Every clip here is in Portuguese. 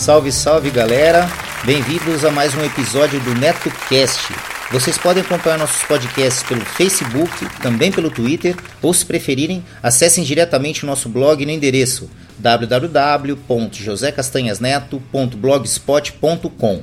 Salve, salve galera! Bem-vindos a mais um episódio do NetoCast. Vocês podem acompanhar nossos podcasts pelo Facebook, também pelo Twitter, ou se preferirem, acessem diretamente o nosso blog no endereço www.josecastanhasneto.blogspot.com.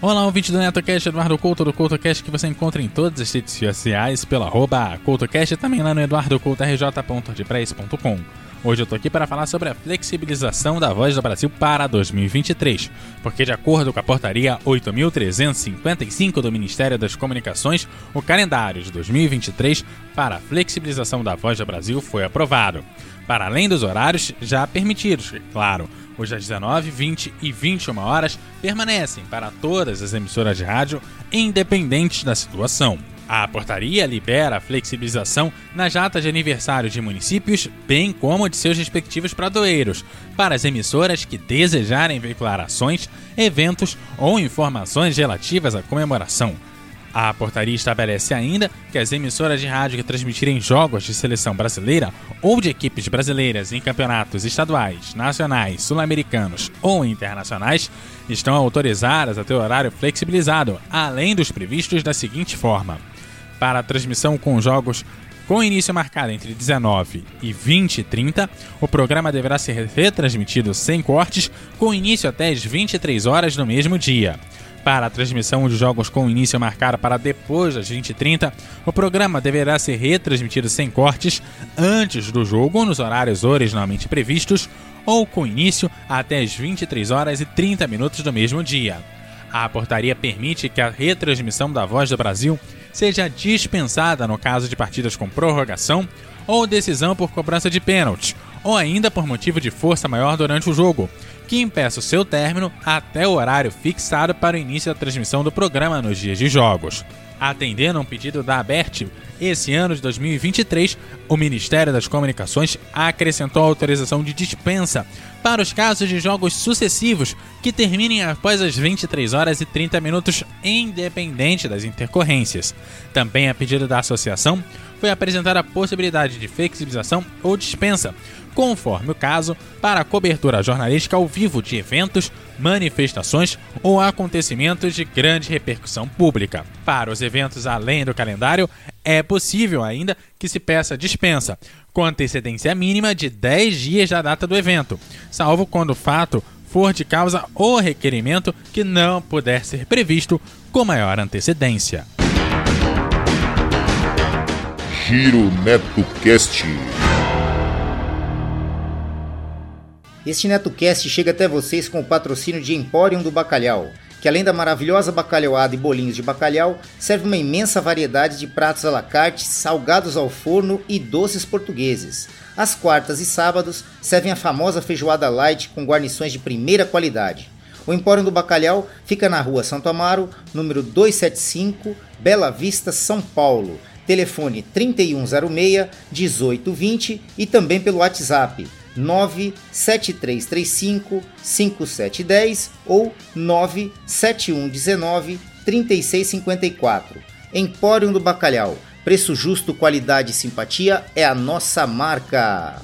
Olá, ouvinte do NetoCast, Eduardo Couto do CoutoCast, que você encontra em todas as redes sociais pela arroba CoutoCast e também lá no eduardocoutorj.wordpress.com. Hoje eu tô aqui para falar sobre a flexibilização da Voz do Brasil para 2023, porque de acordo com a portaria 8355 do Ministério das Comunicações, o calendário de 2023 para a flexibilização da Voz do Brasil foi aprovado. Para além dos horários já permitidos, claro, os às 19, 20 e 21 horas permanecem para todas as emissoras de rádio, independentes da situação. A portaria libera a flexibilização nas datas de aniversário de municípios, bem como de seus respectivos pradoeiros, para as emissoras que desejarem veicular ações, eventos ou informações relativas à comemoração. A portaria estabelece ainda que as emissoras de rádio que transmitirem jogos de seleção brasileira ou de equipes brasileiras em campeonatos estaduais, nacionais, sul-americanos ou internacionais estão autorizadas a ter horário flexibilizado, além dos previstos da seguinte forma: para a transmissão com jogos com início marcado entre 19 e 20 e 30, o programa deverá ser retransmitido sem cortes, com início até as 23 horas no mesmo dia. Para a transmissão de jogos com início marcado para depois das 20h30, o programa deverá ser retransmitido sem cortes antes do jogo nos horários originalmente previstos ou com início até as 23 horas e 30 minutos do mesmo dia. A portaria permite que a retransmissão da Voz do Brasil seja dispensada no caso de partidas com prorrogação ou decisão por cobrança de pênalti, ou ainda por motivo de força maior durante o jogo, que impeça o seu término até o horário fixado para o início da transmissão do programa nos dias de jogos. Atendendo a um pedido da ABERT, esse ano de 2023, o Ministério das Comunicações acrescentou autorização de dispensa para os casos de jogos sucessivos que terminem após as 23 horas e 30 minutos, independente das intercorrências. Também a pedido da associação, foi apresentada a possibilidade de flexibilização ou dispensa, conforme o caso, para a cobertura jornalística ao vivo de eventos, manifestações ou acontecimentos de grande repercussão pública. Para os eventos além do calendário, é possível ainda que se peça dispensa, com antecedência mínima de 10 dias da data do evento, salvo quando o fato for de causa ou requerimento que não puder ser previsto com maior antecedência. Giro Neto Cast. Este NetoCast chega até vocês com o patrocínio de Emporium do Bacalhau, que além da maravilhosa bacalhauada e bolinhos de bacalhau, serve uma imensa variedade de pratos à la carte, salgados ao forno e doces portugueses. Às quartas e sábados, servem a famosa feijoada light com guarnições de primeira qualidade. O Empório do Bacalhau fica na rua Santo Amaro, número 275, Bela Vista, São Paulo. Telefone 3106 1820 e também pelo WhatsApp 97335 5710 ou 97119 3654. Empório do Bacalhau. Preço justo, qualidade e simpatia é a nossa marca.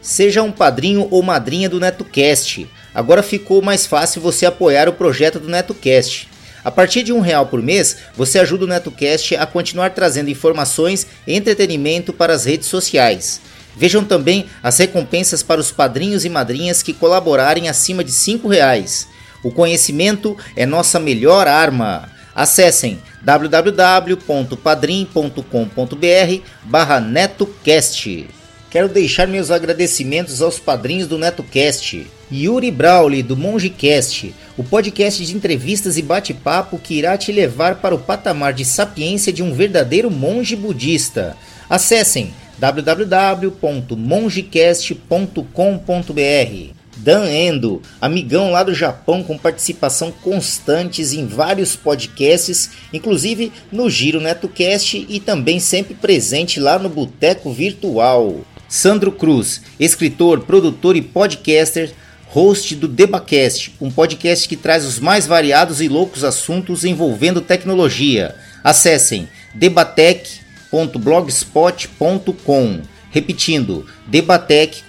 Seja um padrinho ou madrinha do NetoCast. Agora ficou mais fácil você apoiar o projeto do NetoCast. A partir de um real por mês, você ajuda o NetoCast a continuar trazendo informações e entretenimento para as redes sociais. Vejam também as recompensas para os padrinhos e madrinhas que colaborarem acima de cinco reais. O conhecimento é nossa melhor arma. Acessem www.padrim.com.br barra netocast. Quero deixar meus agradecimentos aos padrinhos do NetoCast. Yuri Brawley, do MongeCast, o podcast de entrevistas e bate-papo que irá te levar para o patamar de sapiência de um verdadeiro monge budista. Acessem www.mongecast.com.br Dan Endo, amigão lá do Japão com participação constantes em vários podcasts, inclusive no Giro NetoCast e também sempre presente lá no Boteco Virtual. Sandro Cruz, escritor, produtor e podcaster, host do Debacast, um podcast que traz os mais variados e loucos assuntos envolvendo tecnologia. Acessem debatec.blogspot.com. Repetindo, debatec.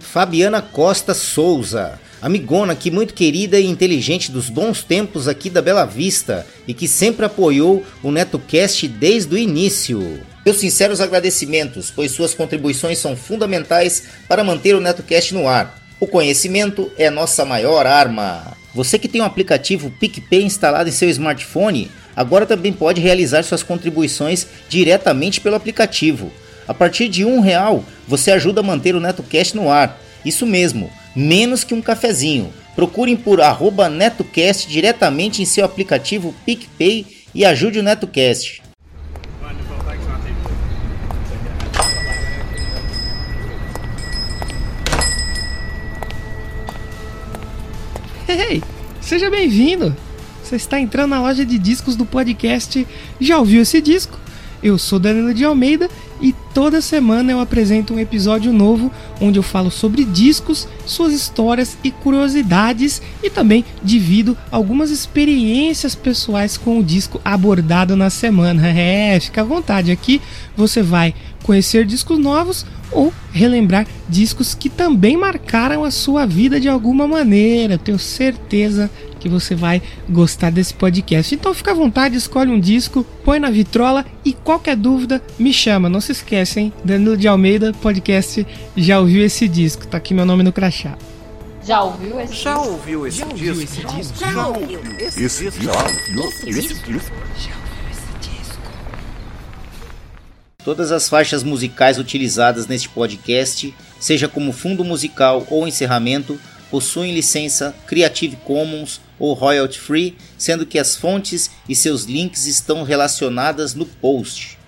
Fabiana Costa Souza, amigona que muito querida e inteligente dos bons tempos aqui da Bela Vista e que sempre apoiou o NetoCast desde o início. Meus sinceros agradecimentos, pois suas contribuições são fundamentais para manter o NetoCast no ar. O conhecimento é nossa maior arma. Você que tem o aplicativo PicPay instalado em seu smartphone, agora também pode realizar suas contribuições diretamente pelo aplicativo. A partir de um real, você ajuda a manter o NetoCast no ar. Isso mesmo, menos que um cafezinho. Procurem por NetoCast diretamente em seu aplicativo PicPay e ajude o NetoCast. Hey, seja bem-vindo! Você está entrando na loja de discos do podcast Já ouviu esse disco? Eu sou Danilo de Almeida e toda semana eu apresento um episódio novo onde eu falo sobre discos, suas histórias e curiosidades e também divido algumas experiências pessoais com o disco abordado na semana. É, fica à vontade, aqui você vai conhecer discos novos ou relembrar discos que também marcaram a sua vida de alguma maneira. Tenho certeza que você vai gostar desse podcast. Então fica à vontade, escolhe um disco, põe na vitrola e qualquer dúvida me chama. Não se esquecem, Danilo de Almeida, podcast Já ouviu esse disco? Tá aqui meu nome no crachá. Já ouviu esse Já ouviu esse disco? esse disco? Já ouviu Esse disco? Todas as faixas musicais utilizadas neste podcast, seja como fundo musical ou encerramento, possuem licença Creative Commons ou royalty free, sendo que as fontes e seus links estão relacionadas no post.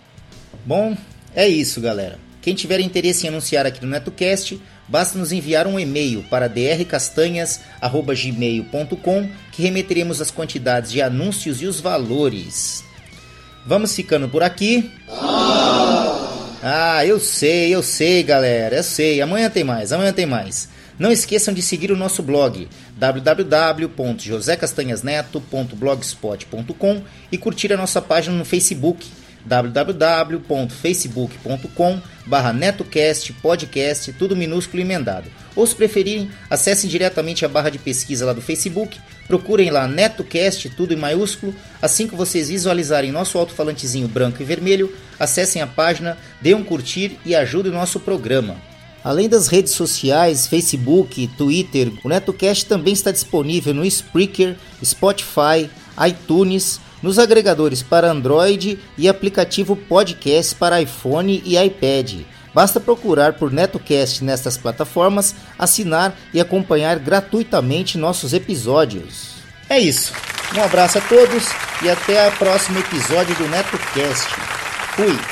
Bom, é isso, galera. Quem tiver interesse em anunciar aqui no NetoCast, basta nos enviar um e-mail para drcastanhas@gmail.com que remeteremos as quantidades de anúncios e os valores. Vamos ficando por aqui. Ah, eu sei, eu sei, galera, eu sei. Amanhã tem mais, amanhã tem mais. Não esqueçam de seguir o nosso blog www.josecastanhasneto.blogspot.com e curtir a nossa página no Facebook www.facebook.com barra netocast podcast tudo minúsculo e emendado. Ou se preferirem acessem diretamente a barra de pesquisa lá do Facebook procurem lá netocast tudo em maiúsculo. Assim que vocês visualizarem nosso alto-falantezinho branco e vermelho acessem a página dê um curtir e ajudem o nosso programa. Além das redes sociais, Facebook, Twitter, o NetoCast também está disponível no Spreaker, Spotify, iTunes, nos agregadores para Android e aplicativo podcast para iPhone e iPad. Basta procurar por NetoCast nestas plataformas, assinar e acompanhar gratuitamente nossos episódios. É isso. Um abraço a todos e até o próximo episódio do NetoCast. Fui!